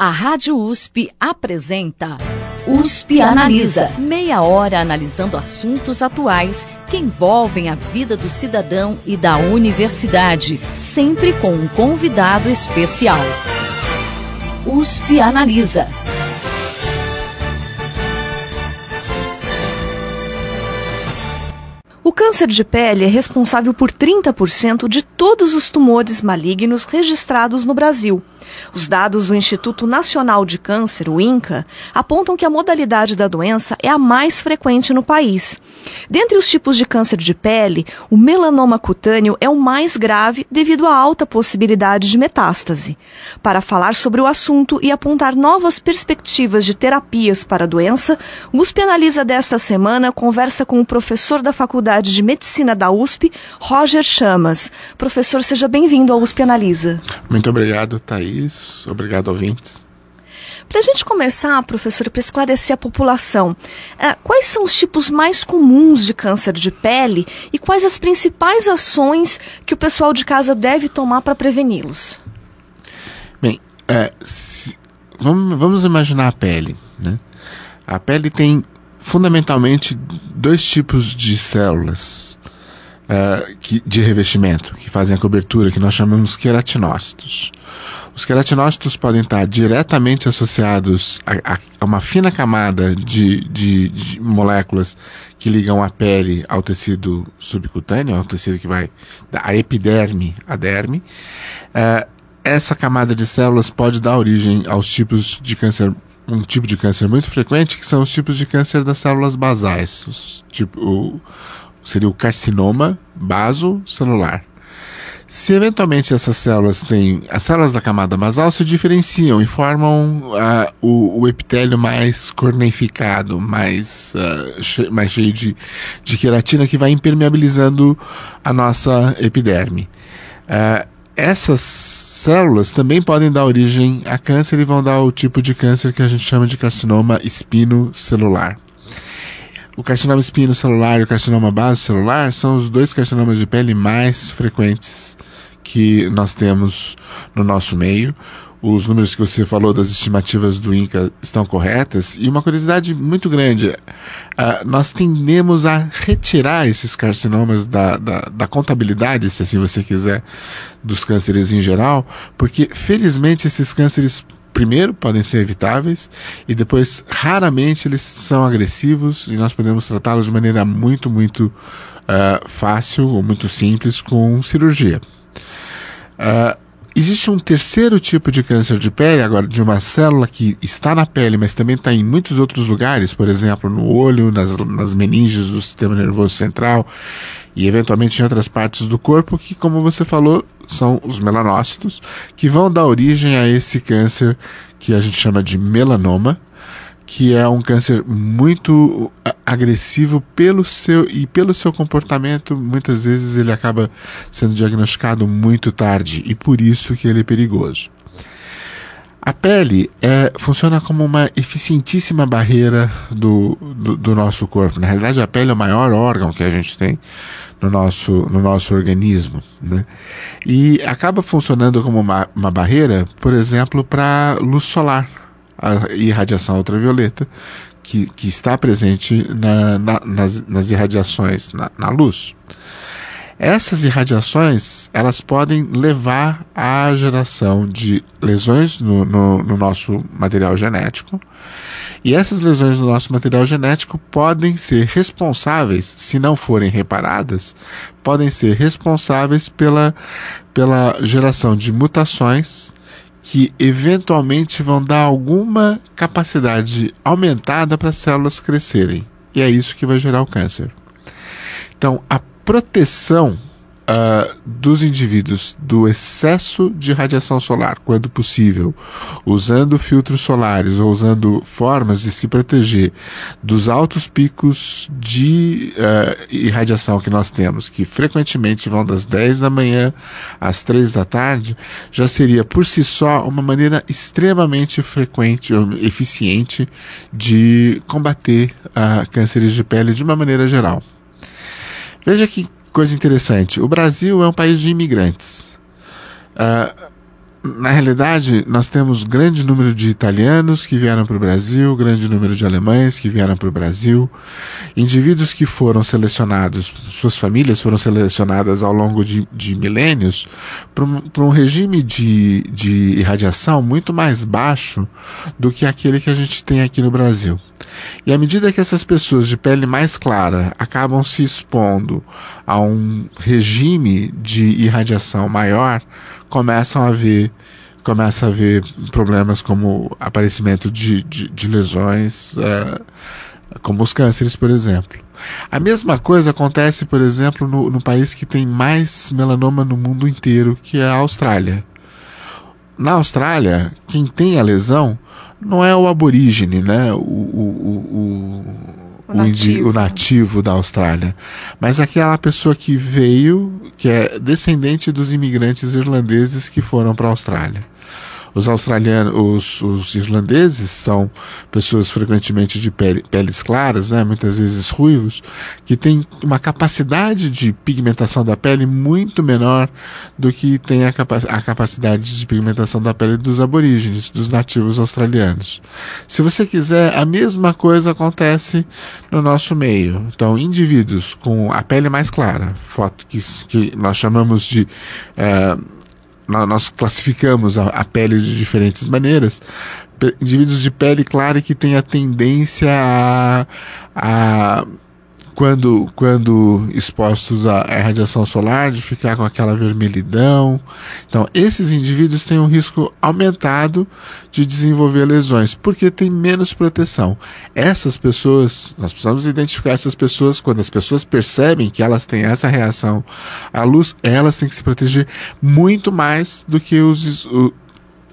A Rádio USP apresenta USP Analisa. Meia hora analisando assuntos atuais que envolvem a vida do cidadão e da universidade, sempre com um convidado especial. USP Analisa. O câncer de pele é responsável por 30% de todos os tumores malignos registrados no Brasil. Os dados do Instituto Nacional de Câncer, o INCA, apontam que a modalidade da doença é a mais frequente no país. Dentre os tipos de câncer de pele, o melanoma cutâneo é o mais grave devido à alta possibilidade de metástase. Para falar sobre o assunto e apontar novas perspectivas de terapias para a doença, o USP Analisa desta semana conversa com o professor da Faculdade de Medicina da USP, Roger Chamas. Professor, seja bem-vindo ao USP Analisa. Muito obrigado, Thaís Obrigado, ouvintes. Para a gente começar, professor, para esclarecer a população, uh, quais são os tipos mais comuns de câncer de pele e quais as principais ações que o pessoal de casa deve tomar para preveni-los? Bem, é, se, vamos, vamos imaginar a pele. Né? A pele tem fundamentalmente dois tipos de células uh, que, de revestimento que fazem a cobertura, que nós chamamos queratinócitos. Os queratinócitos podem estar diretamente associados a, a uma fina camada de, de, de, moléculas que ligam a pele ao tecido subcutâneo, ao tecido que vai da epiderme à derme. Uh, essa camada de células pode dar origem aos tipos de câncer um tipo de câncer muito frequente, que são os tipos de câncer das células basais. Os, tipo, o, seria o carcinoma basocelular. Se eventualmente essas células têm. As células da camada basal se diferenciam e formam uh, o, o, epitélio mais corneificado, mais, uh, che mais cheio de, de queratina, que vai impermeabilizando a nossa epiderme. Uh, essas células também podem dar origem a câncer e vão dar o tipo de câncer que a gente chama de carcinoma espinocelular. O carcinoma espinocelular e o carcinoma basocelular são os dois carcinomas de pele mais frequentes que nós temos no nosso meio. Os números que você falou das estimativas do INCA estão corretas. E uma curiosidade muito grande: uh, nós tendemos a retirar esses carcinomas da, da, da, contabilidade, se assim você quiser, dos cânceres em geral, porque felizmente esses cânceres primeiro, podem ser evitáveis e depois, raramente, eles são agressivos e nós podemos tratá-los de maneira muito, muito uh, fácil ou muito simples com cirurgia. Uh, existe um terceiro tipo de câncer de pele, agora de uma célula que está na pele, mas também está em muitos outros lugares, por exemplo, no olho, nas, nas meninges do sistema nervoso central e eventualmente em outras partes do corpo, que, como você falou, são os melanócitos, que vão dar origem a esse câncer que a gente chama de melanoma, que é um câncer muito agressivo pelo seu e pelo seu comportamento, muitas vezes ele acaba sendo diagnosticado muito tarde e por isso que ele é perigoso. A pele é, funciona como uma eficientíssima barreira do, do, do, nosso corpo. Na realidade, a pele é o maior órgão que a gente tem no nosso, no nosso organismo. Né? E acaba funcionando como uma, uma barreira, por exemplo, para luz solar a irradiação ultravioleta, que, que está presente na, na, nas, nas irradiações na, na luz. Essas irradiações elas podem levar à geração de lesões no, no, no, nosso material genético. E essas lesões no nosso material genético podem ser responsáveis, se não forem reparadas, podem ser responsáveis pela, pela geração de mutações que eventualmente vão dar alguma capacidade aumentada para as células crescerem. E é isso que vai gerar o câncer. Então, a proteção uh, dos indivíduos do excesso de radiação solar, quando possível, usando filtros solares ou usando formas de se proteger dos altos picos de uh, irradiação que nós temos, que frequentemente vão das 10 da manhã às 3 da tarde, já seria por si só uma maneira extremamente frequente, eficiente de combater uh, cânceres de pele de uma maneira geral. Veja que coisa interessante: o Brasil é um país de imigrantes. Uh, na realidade, nós temos grande número de italianos que vieram para o Brasil, grande número de alemães que vieram para o Brasil, indivíduos que foram selecionados, suas famílias foram selecionadas ao longo de, de milênios para um, um, regime de, de irradiação muito mais baixo do que aquele que a gente tem aqui no Brasil. E à medida que essas pessoas de pele mais clara acabam se expondo a um regime de irradiação maior, começam a ver começa a haver problemas como aparecimento de, de, de lesões, uh, como os cânceres, por exemplo. A mesma coisa acontece, por exemplo, no, no, país que tem mais melanoma no mundo inteiro, que é a Austrália. Na Austrália, quem tem a lesão não é o aborígene, né? o, o, o o nativo. o nativo da Austrália, mas aquela pessoa que veio, que é descendente dos imigrantes irlandeses que foram para a Austrália. Os australianos, os, os, irlandeses são pessoas frequentemente de pele, peles claras, né, muitas vezes ruivos, que têm uma capacidade de pigmentação da pele muito menor do que tem a, capa a capacidade de pigmentação da pele dos aborígenes, dos nativos australianos. Se você quiser, a mesma coisa acontece no nosso meio. Então, indivíduos com a pele mais clara, foto que, que nós chamamos de uh, nós classificamos a, a pele de diferentes maneiras. Indivíduos de pele clara que têm a tendência a, a quando, quando expostos à, radiação solar, de ficar com aquela vermelhidão. Então, esses indivíduos têm um risco aumentado de desenvolver lesões, porque tem menos proteção. Essas pessoas, nós precisamos identificar essas pessoas, quando as pessoas percebem que elas têm essa reação à luz, elas têm que se proteger muito mais do que os,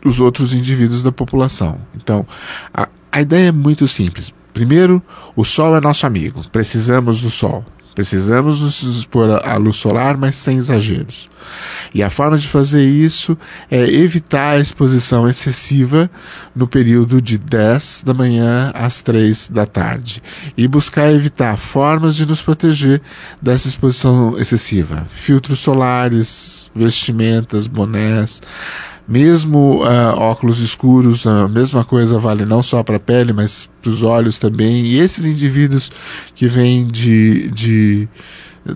os outros indivíduos da população. Então, a, a ideia é muito simples Primeiro, o Sol é nosso amigo. Precisamos do Sol. Precisamos nos expor à luz solar, mas sem exageros. E a forma de fazer isso é evitar a exposição excessiva no período de 10 da manhã às 3 da tarde. E buscar evitar formas de nos proteger dessa exposição excessiva. Filtros solares, vestimentas, bonés mesmo uh, óculos escuros, a mesma coisa vale não só para a pele, mas para os olhos também. E esses indivíduos que vêm de, de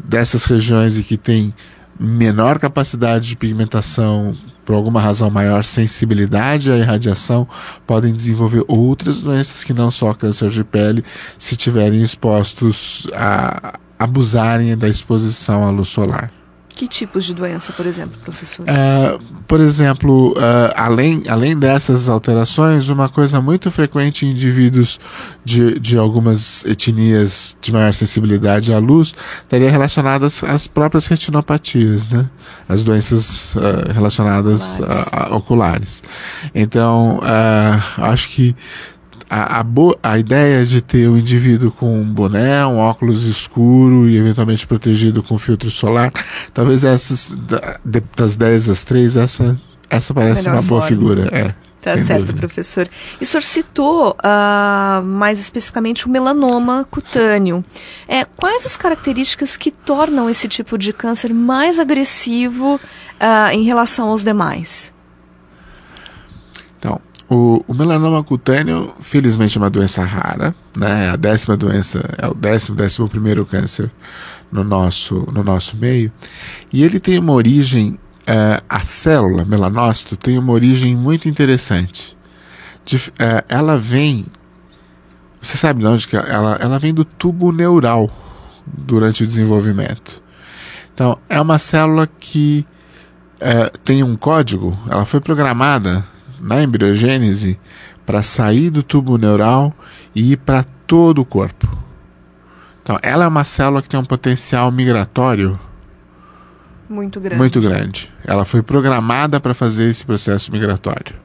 dessas regiões e que têm menor capacidade de pigmentação, por alguma razão maior sensibilidade à irradiação, podem desenvolver outras doenças que não só câncer de pele, se tiverem expostos a abusarem da exposição à luz solar. Que tipos de doença, por exemplo, professor? Uh, por exemplo, uh, além, além dessas alterações, uma coisa muito frequente em indivíduos de, de algumas etnias de maior sensibilidade à luz estaria relacionada às próprias retinopatias, né? As doenças uh, relacionadas oculares. A, a, oculares. Então, acho que a, a, a, ideia de ter o um indivíduo com um boné, um óculos escuro e eventualmente protegido com filtro solar, talvez essas, das 10 às 3, essa, essa parece uma boa forma. figura. É. Tá certo, dúvida. professor. E o senhor citou uh, mais especificamente o melanoma cutâneo. É, quais as características que tornam esse tipo de câncer mais agressivo uh, em relação aos demais? O, o, melanoma cutâneo, felizmente, é uma doença rara, né? É a décima doença, é o décimo, décimo primeiro câncer no nosso, no nosso meio. E ele tem uma origem, é, a célula melanócito tem uma origem muito interessante. De, é, ela vem, você sabe de onde que ela, ela vem do tubo neural durante o desenvolvimento. Então, é uma célula que é, tem um código, ela foi programada na embriogênese para sair do tubo neural e ir para todo o corpo. Então, ela é uma célula que tem um potencial migratório muito grande. Muito grande. Ela foi programada para fazer esse processo migratório.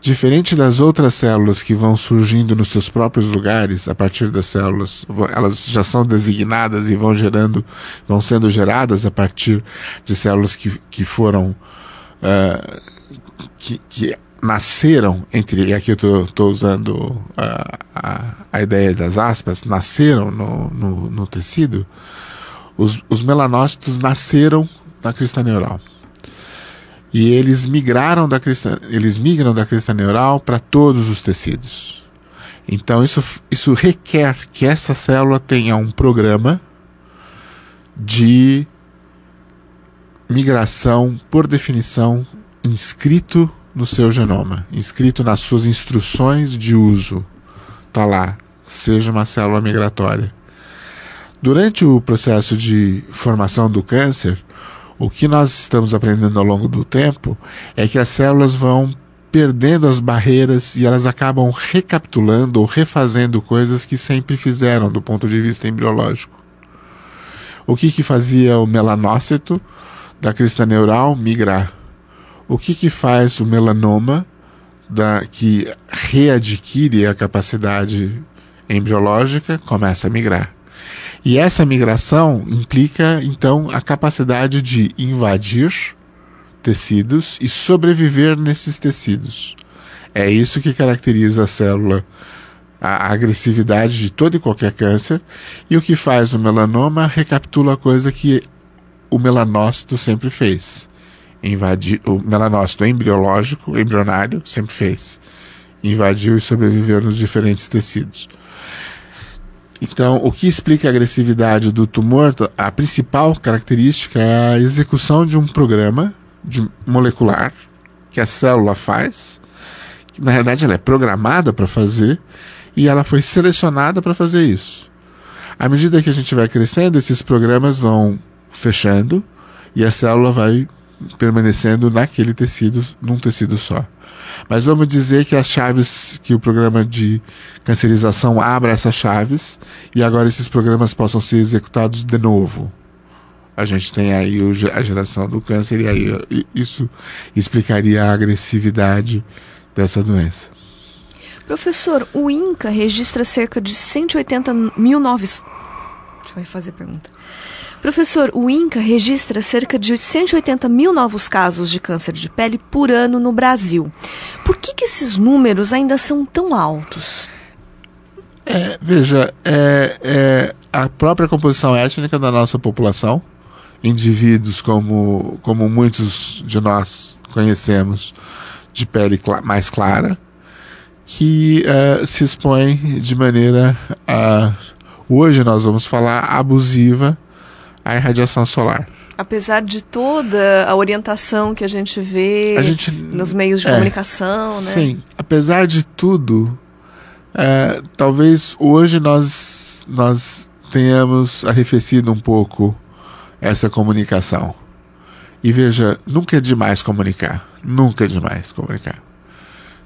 Diferente das outras células que vão surgindo nos seus próprios lugares, a partir das células, elas já são designadas e vão gerando, vão sendo geradas a partir de células que, que foram uh, que, que nasceram entre e aqui eu estou usando a, a, a, ideia das aspas nasceram no, no, no tecido os, os, melanócitos nasceram na crista neural E eles migraram da crista, eles migram da crista neural para todos os tecidos. Então isso, isso requer que essa célula tenha um programa de migração, por definição, inscrito no seu genoma, inscrito nas suas instruções de uso. Está lá, seja uma célula migratória. Durante o processo de formação do câncer, o que nós estamos aprendendo ao longo do tempo é que as células vão perdendo as barreiras e elas acabam recapitulando ou refazendo coisas que sempre fizeram do ponto de vista embriológico. O que, que fazia o melanócito da crista neural migrar? O que, que faz o melanoma da, que readquire a capacidade embriológica começa a migrar? E essa migração implica, então, a capacidade de invadir tecidos e sobreviver nesses tecidos. É isso que caracteriza a célula, a agressividade de todo e qualquer câncer, e o que faz o melanoma recapitula a coisa que o melanócito sempre fez. Invadir, o melanócito embriológico, embrionário, sempre fez. Invadiu e sobreviveu nos diferentes tecidos. Então, o que explica a agressividade do tumor, a principal característica é a execução de um programa de molecular que a célula faz. Que, na realidade, ela é programada para fazer e ela foi selecionada para fazer isso. À medida que a gente vai crescendo, esses programas vão fechando e a célula vai permanecendo naquele tecido, num tecido só. Mas vamos dizer que as chaves, que o programa de cancerização abra essas chaves e agora esses programas possam ser executados de novo. A gente tem aí a geração do câncer e aí isso explicaria a agressividade dessa doença. Professor, o INCA registra cerca de 180 mil novos. Deixa eu fazer a pergunta. Professor, o INCA registra cerca de 180 mil novos casos de câncer de pele por ano no Brasil. Por que, que esses números ainda são tão altos? É, veja, é, é, a própria composição étnica da nossa população, indivíduos como, como muitos de nós conhecemos, de pele cl mais clara, que uh, se expõe de maneira, uh, hoje nós vamos falar, abusiva a irradiação solar. Apesar de toda a orientação que a gente vê a gente, nos meios de é, comunicação, né? Sim, apesar de tudo, é, talvez hoje nós, nós tenhamos arrefecido um pouco essa comunicação. E veja, nunca é demais comunicar. Nunca é demais comunicar.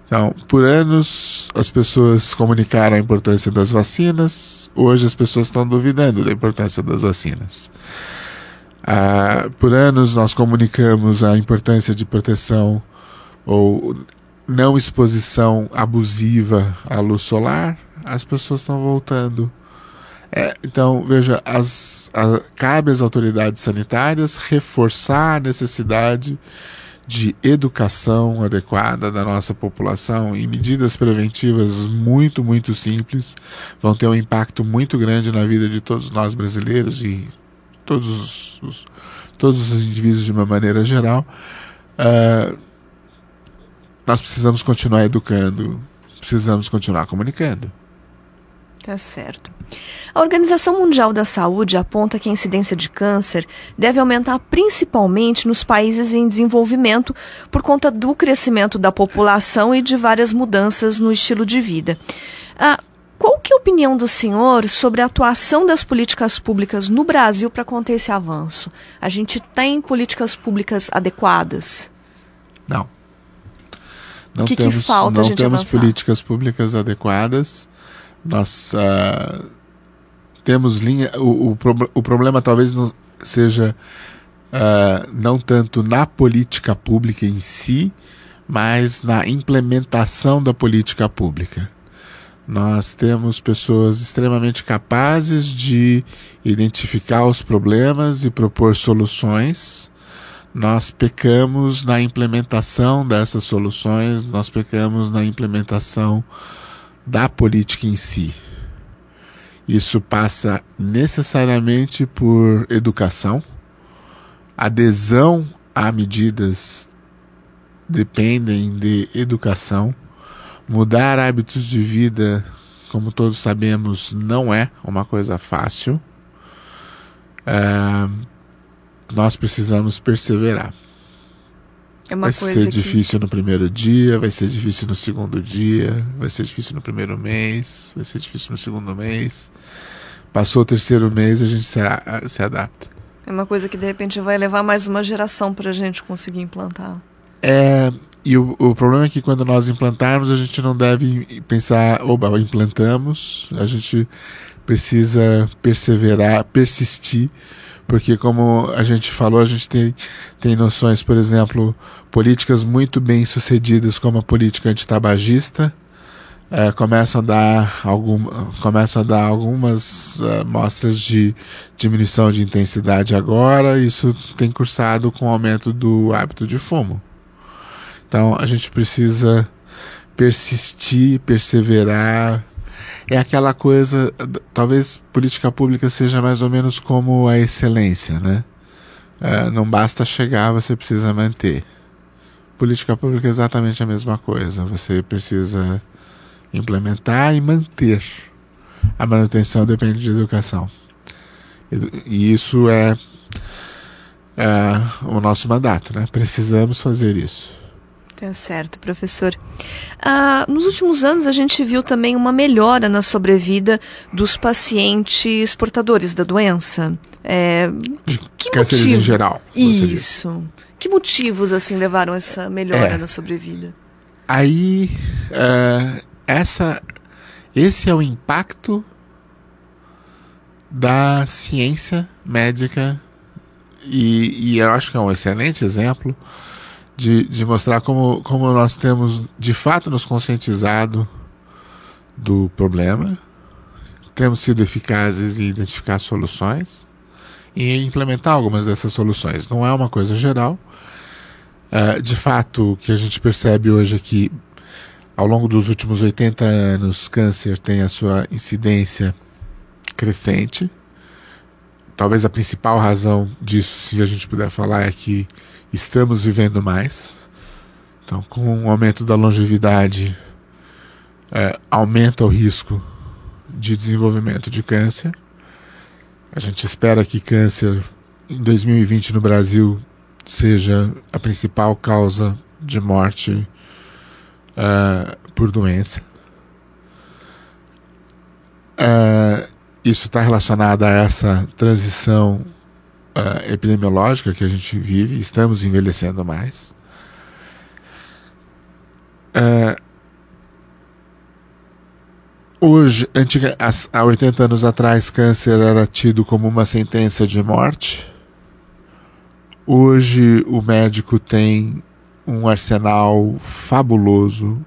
Então, por anos, as pessoas comunicaram a importância das vacinas, hoje as pessoas estão duvidando da importância das vacinas. Ah, por anos, nós comunicamos a importância de proteção ou não exposição abusiva à luz solar, as pessoas estão voltando. É, então, veja, as, a, cabe às autoridades sanitárias reforçar a necessidade de educação adequada da nossa população e medidas preventivas muito, muito simples vão ter um impacto muito grande na vida de todos nós brasileiros e todos os, todos os indivíduos de uma maneira geral. Uh, nós precisamos continuar educando, precisamos continuar comunicando. Tá certo. A Organização Mundial da Saúde aponta que a incidência de câncer deve aumentar principalmente nos países em desenvolvimento por conta do crescimento da população e de várias mudanças no estilo de vida. Ah, qual que é a opinião do senhor sobre a atuação das políticas públicas no Brasil para conter esse avanço? A gente tem políticas públicas adequadas? Não. Não que temos, que falta não temos avançar? políticas públicas adequadas nós uh, temos linha. O, o, o, problema talvez não seja uh, não tanto na política pública em si, mas na implementação da política pública. Nós temos pessoas extremamente capazes de identificar os problemas e propor soluções. Nós pecamos na implementação dessas soluções, nós pecamos na implementação da política em si. Isso passa necessariamente por educação, adesão a medidas dependem de educação. Mudar hábitos de vida, como todos sabemos, não é uma coisa fácil. É, nós precisamos perseverar. É uma vai ser que... difícil no primeiro dia, vai ser difícil no segundo dia, vai ser difícil no primeiro mês, vai ser difícil no segundo mês. Passou o terceiro mês, a gente se, a, se adapta. É uma coisa que de repente vai levar mais uma geração para a gente conseguir implantar. É, e o, o, problema é que quando nós implantarmos, a gente não deve pensar, oba, implantamos, a gente precisa perseverar, persistir, porque como a gente falou, a gente tem, tem noções, por exemplo, políticas muito bem sucedidas como a política antitabagista, é, começam a dar algum, começam a dar algumas uh, mostras de diminuição de intensidade agora. Isso tem cursado com o aumento do hábito de fumo. Então a gente precisa persistir, perseverar. É aquela coisa, talvez política pública seja mais ou menos como a excelência, né? É, não basta chegar, você precisa manter. Política pública é exatamente a mesma coisa. Você precisa implementar e manter. A manutenção depende de educação. E isso é, é o nosso mandato, né? Precisamos fazer isso. Tá certo, professor. Ah, nos últimos anos, a gente viu também uma melhora na sobrevida dos pacientes portadores da doença. É, que cânceres motivo? em geral. Isso. Que motivos assim levaram essa melhora é. na sobrevida? Aí, uh, essa, esse é o impacto da ciência médica e, e eu acho que é um excelente exemplo de, de mostrar como, como nós temos de fato nos conscientizado do problema, temos sido eficazes em identificar soluções e implementar algumas dessas soluções. Não é uma coisa geral. Uh, de fato, o que a gente percebe hoje é que ao longo dos últimos 80 anos, câncer tem a sua incidência crescente. Talvez a principal razão disso, se a gente puder falar, é que estamos vivendo mais. Então, com o aumento da longevidade, é, aumenta o risco de desenvolvimento de câncer. A gente espera que câncer em 2020 no Brasil seja a principal causa de morte uh, por doença. Uh, isso está relacionado a essa transição uh, epidemiológica que a gente vive, estamos envelhecendo mais. Uh, hoje, antiga, há 80 anos atrás, câncer era tido como uma sentença de morte. Hoje, o médico tem um arsenal fabuloso,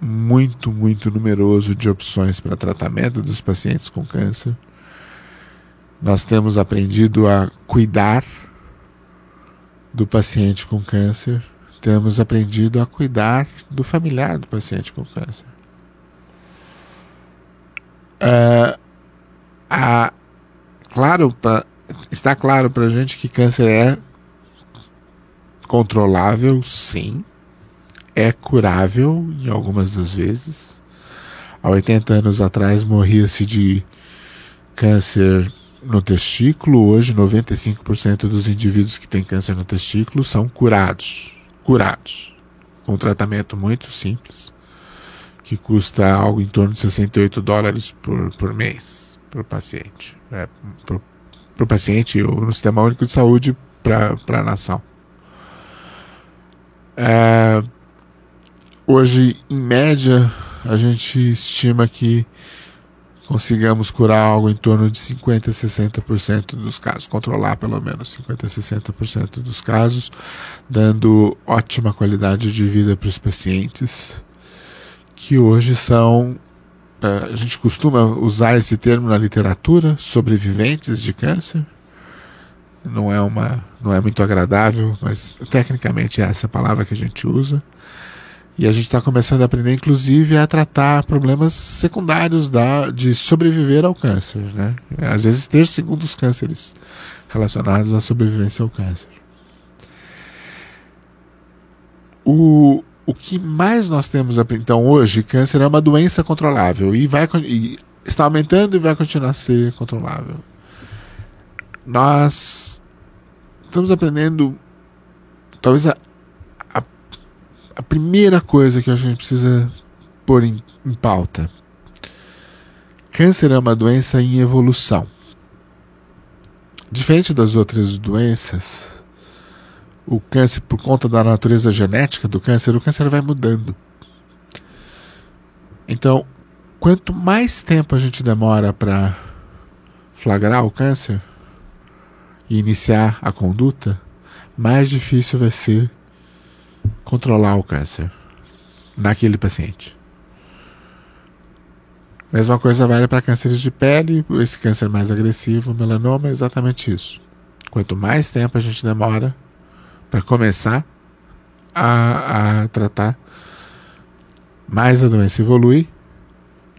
muito, muito numeroso de opções para tratamento dos pacientes com câncer. Nós temos aprendido a cuidar do paciente com câncer, temos aprendido a cuidar do familiar do paciente com câncer. É, a, claro, pra, está claro para a gente que câncer é controlável, sim. É curável em algumas das vezes. Há 80 anos atrás morria-se de câncer no testículo. Hoje, 95% dos indivíduos que têm câncer no testículo são curados. Curados. Com um tratamento muito simples, que custa algo em torno de 68 dólares por, por mês para o paciente. É, para o paciente ou no Sistema Único de Saúde para a nação. É, hoje, em média, a gente estima que consigamos curar algo em torno de 50 a 60% dos casos, controlar pelo menos 50 a 60% dos casos, dando ótima qualidade de vida para os pacientes, que hoje são. Uh, a gente costuma usar esse termo na literatura, sobreviventes de câncer. Não é, uma, não é muito agradável, mas tecnicamente é essa palavra que a gente usa. E a gente está começando a aprender, inclusive, a tratar problemas secundários da, de sobreviver ao câncer. Né? Às vezes, ter segundos cânceres relacionados à sobrevivência ao câncer. o, o que mais nós temos então hoje, câncer é uma doença controlável e vai e está aumentando e vai continuar a ser controlável. Nós estamos aprendendo talvez a, a primeira coisa que a gente precisa pôr em, em pauta. Câncer é uma doença em evolução. Diferente das outras doenças, o câncer, por conta da natureza genética do câncer, o câncer vai mudando. Então, quanto mais tempo a gente demora para flagrar o câncer e iniciar a conduta, mais difícil vai ser controlar o câncer naquele paciente. Mesma coisa vale para cânceres de pele, esse câncer mais agressivo, melanoma, é exatamente isso. Quanto mais tempo a gente demora para começar a, a tratar, mais a doença evolui,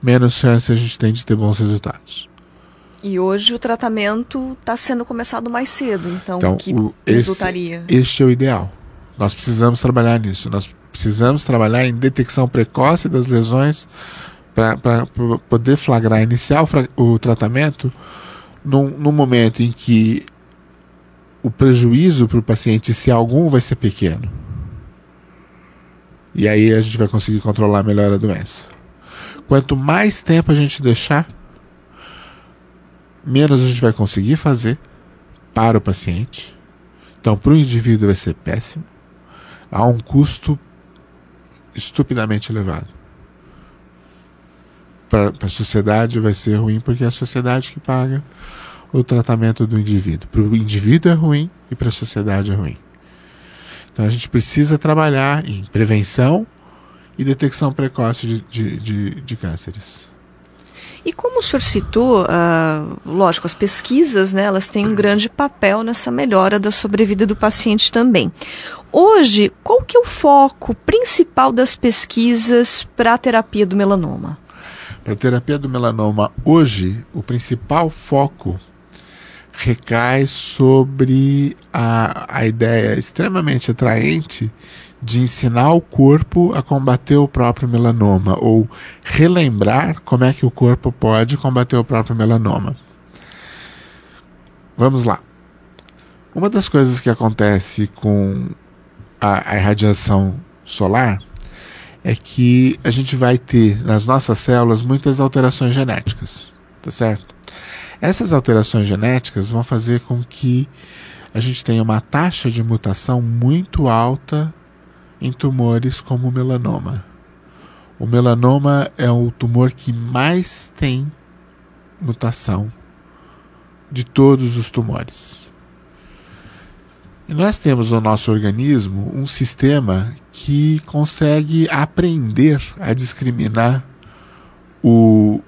menos chance a gente tem de ter bons resultados. E hoje o tratamento está sendo começado mais cedo, então, então que o, resultaria? Este é o ideal. Nós precisamos trabalhar nisso. Nós precisamos trabalhar em detecção precoce das lesões para poder flagrar, iniciar o, o tratamento num, num momento em que o prejuízo para o paciente, se algum, vai ser pequeno. E aí a gente vai conseguir controlar melhor a doença. Quanto mais tempo a gente deixar, menos a gente vai conseguir fazer para o paciente. Então, para o indivíduo vai ser péssimo. Há um custo estupidamente elevado. Para a sociedade vai ser ruim porque é a sociedade que paga o tratamento do indivíduo. Para o indivíduo é ruim e para a sociedade é ruim. Então a gente precisa trabalhar em prevenção e detecção precoce de, de, de, de cânceres. E como o senhor citou, uh, lógico, as pesquisas, né, elas têm um grande papel nessa melhora da sobrevida do paciente também. Hoje, qual que é o foco principal das pesquisas para a terapia do melanoma? Para a terapia do melanoma, hoje, o principal foco recai sobre a, a ideia extremamente atraente de ensinar o corpo a combater o próprio melanoma ou relembrar como é que o corpo pode combater o próprio melanoma. Vamos lá. Uma das coisas que acontece com a, a irradiação solar é que a gente vai ter nas nossas células muitas alterações genéticas, tá certo? Essas alterações genéticas vão fazer com que a gente tenha uma taxa de mutação muito alta em tumores como o melanoma. O melanoma é o tumor que mais tem mutação de todos os tumores. Nós temos no nosso organismo um sistema que consegue aprender a discriminar o,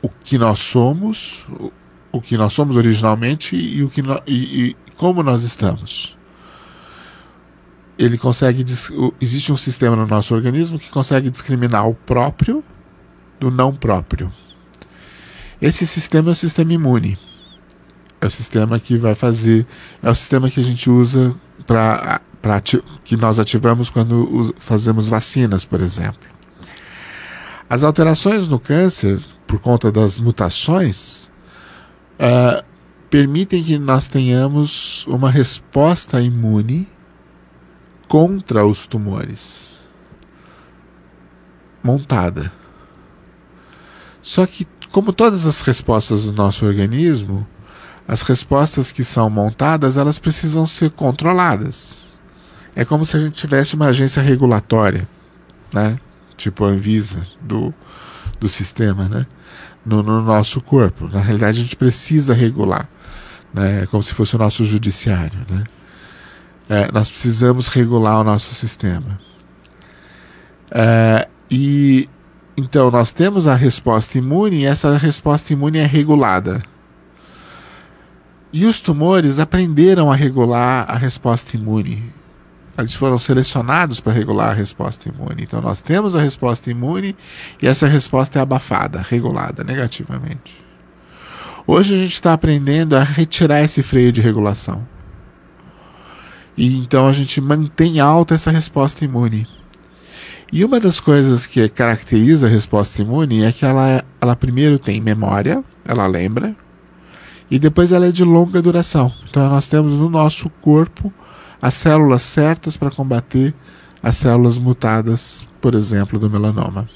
o que nós somos, o, o que nós somos originalmente e, o que no, e, e como nós estamos ele consegue existe um sistema no nosso organismo que consegue discriminar o próprio do não próprio. Esse sistema é o sistema imune. É o sistema que vai fazer, é o sistema que a gente usa para que nós ativamos quando fazemos vacinas, por exemplo. As alterações no câncer, por conta das mutações, uh, permitem que nós tenhamos uma resposta imune contra os tumores montada. Só que, como todas as respostas do nosso organismo, as respostas que são montadas elas precisam ser controladas. É como se a gente tivesse uma agência regulatória, né? tipo a Anvisa do, do sistema, né? no, no nosso corpo. Na realidade, a gente precisa regular. Né? É como se fosse o nosso judiciário. Né? É, nós precisamos regular o nosso sistema. É, e então nós temos a resposta imune e essa resposta imune é regulada. E os tumores aprenderam a regular a resposta imune. Eles foram selecionados para regular a resposta imune. Então nós temos a resposta imune e essa resposta é abafada, regulada negativamente. Hoje a gente está aprendendo a retirar esse freio de regulação. E então a gente mantém alta essa resposta imune. E uma das coisas que caracteriza a resposta imune é que ela, ela primeiro tem memória, ela lembra, e depois ela é de longa duração. Então nós temos no nosso corpo as células certas para combater as células mutadas, por exemplo, do melanoma.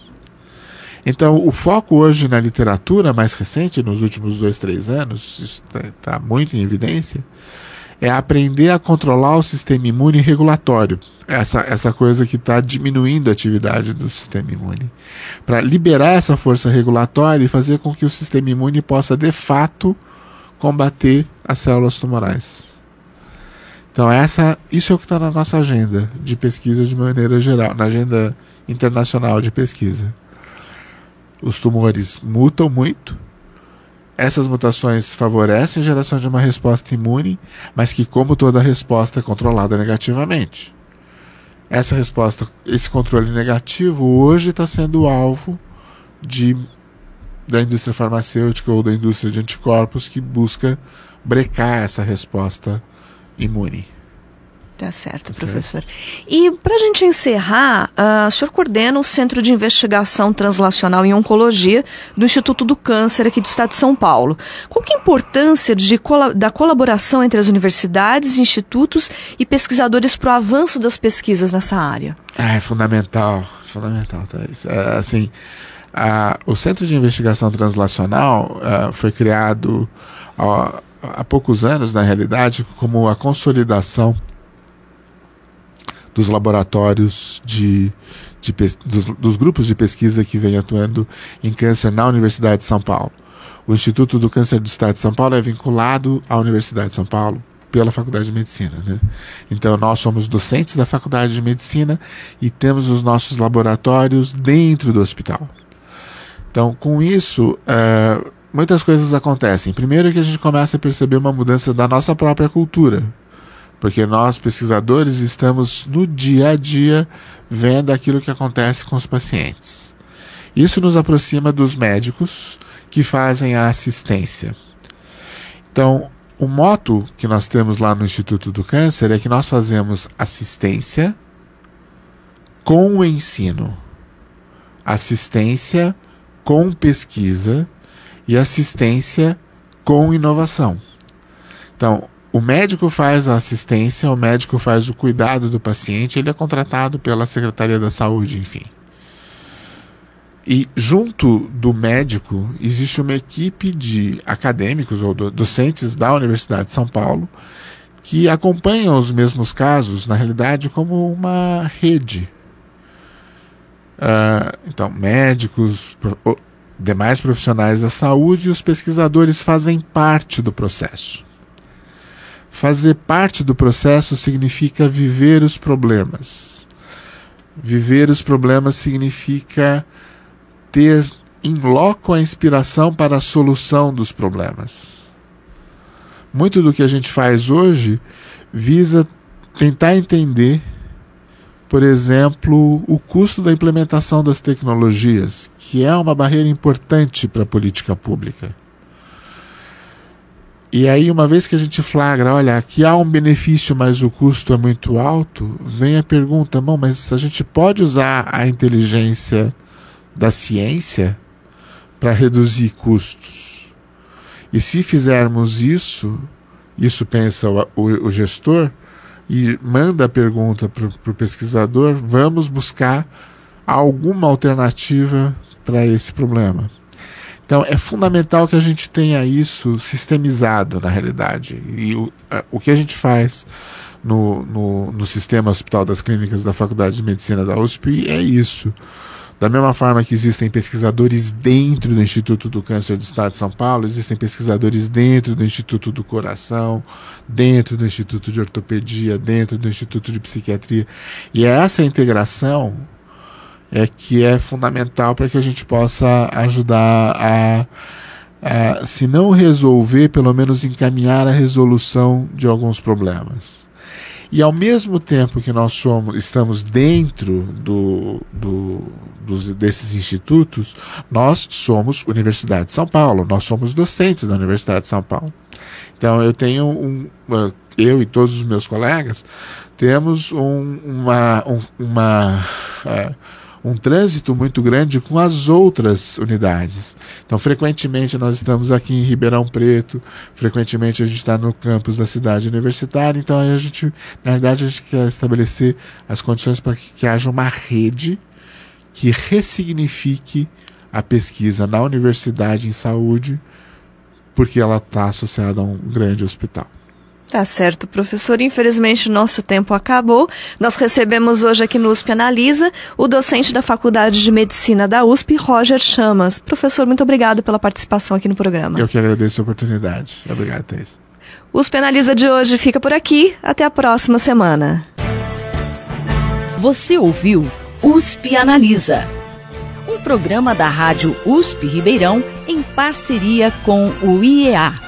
Então, o foco hoje na literatura mais recente, nos últimos dois, três anos, está tá muito em evidência, é aprender a controlar o sistema imune regulatório. Essa, essa coisa que está diminuindo a atividade do sistema imune. Para liberar essa força regulatória e fazer com que o sistema imune possa, de fato, combater as células tumorais. Então, essa, isso é o que está na nossa agenda de pesquisa de maneira geral, na agenda internacional de pesquisa. Os tumores mutam muito, essas mutações favorecem a geração de uma resposta imune, mas que, como toda resposta, é controlada negativamente. Essa resposta, esse controle negativo, hoje está sendo alvo de, da indústria farmacêutica ou da indústria de anticorpos que busca brecar essa resposta imune. Tá certo, tá professor. Certo. E para a gente encerrar, uh, o senhor coordena o Centro de Investigação Translacional em Oncologia do Instituto do Câncer aqui do Estado de São Paulo. Qual que é a importância de, da colaboração entre as universidades, institutos e pesquisadores para o avanço das pesquisas nessa área? Ah, é fundamental, fundamental, Thais. É, assim, o Centro de Investigação Translacional uh, foi criado há poucos anos, na realidade, como a consolidação dos laboratórios de, de dos, dos, grupos de pesquisa que vem atuando em câncer na Universidade de São Paulo. O Instituto do Câncer do Estado de São Paulo é vinculado à Universidade de São Paulo pela Faculdade de Medicina. Né? Então, nós somos docentes da Faculdade de Medicina e temos os nossos laboratórios dentro do hospital. Então, com isso, uh, muitas coisas acontecem. Primeiro, que a gente começa a perceber uma mudança da nossa própria cultura porque nós pesquisadores estamos no dia a dia vendo aquilo que acontece com os pacientes. Isso nos aproxima dos médicos que fazem a assistência. Então, o moto que nós temos lá no Instituto do Câncer é que nós fazemos assistência com o ensino, assistência com pesquisa e assistência com inovação. Então, o médico faz a assistência, o médico faz o cuidado do paciente, ele é contratado pela Secretaria da Saúde, enfim. E junto do médico existe uma equipe de acadêmicos ou docentes da Universidade de São Paulo que acompanham os mesmos casos, na realidade, como uma rede. Uh, então, médicos, demais profissionais da saúde e os pesquisadores fazem parte do processo. Fazer parte do processo significa viver os problemas. Viver os problemas significa ter em loco a inspiração para a solução dos problemas. Muito do que a gente faz hoje visa tentar entender, por exemplo, o custo da implementação das tecnologias, que é uma barreira importante para a política pública. E aí, uma vez que a gente flagra, olha, aqui há um benefício, mas o custo é muito alto, vem a pergunta, bom, mas a gente pode usar a inteligência da ciência para reduzir custos. E se fizermos isso, isso pensa o, o, o gestor, e manda a pergunta para o pesquisador, vamos buscar alguma alternativa para esse problema. Então é fundamental que a gente tenha isso sistemizado na realidade. E o, o que a gente faz no, no, no sistema Hospital das Clínicas da Faculdade de Medicina da USP é isso. Da mesma forma que existem pesquisadores dentro do Instituto do Câncer do Estado de São Paulo, existem pesquisadores dentro do Instituto do Coração, dentro do Instituto de Ortopedia, dentro do Instituto de Psiquiatria. E é essa integração é que é fundamental para que a gente possa ajudar a, a, se não resolver, pelo menos encaminhar a resolução de alguns problemas. E ao mesmo tempo que nós somos, estamos dentro do, do, dos, desses institutos, nós somos Universidade de São Paulo, nós somos docentes da Universidade de São Paulo. Então eu tenho um, eu e todos os meus colegas, temos um, uma, um, uma uh, um trânsito muito grande com as outras unidades. Então, frequentemente nós estamos aqui em Ribeirão Preto, frequentemente a gente está no campus da cidade universitária, então a gente, na verdade, a gente quer estabelecer as condições para que, que haja uma rede que ressignifique a pesquisa na universidade em saúde, porque ela está associada a um grande hospital. Tá certo, professor. Infelizmente, nosso tempo acabou. Nós recebemos hoje aqui no USP Analisa o docente da Faculdade de Medicina da USP, Roger Chamas. Professor, muito obrigado pela participação aqui no programa. Eu que agradeço a oportunidade. Obrigado, Thais. O USP Analisa de hoje fica por aqui. Até a próxima semana. Você ouviu USP Analisa, um programa da Rádio USP Ribeirão em parceria com o IEA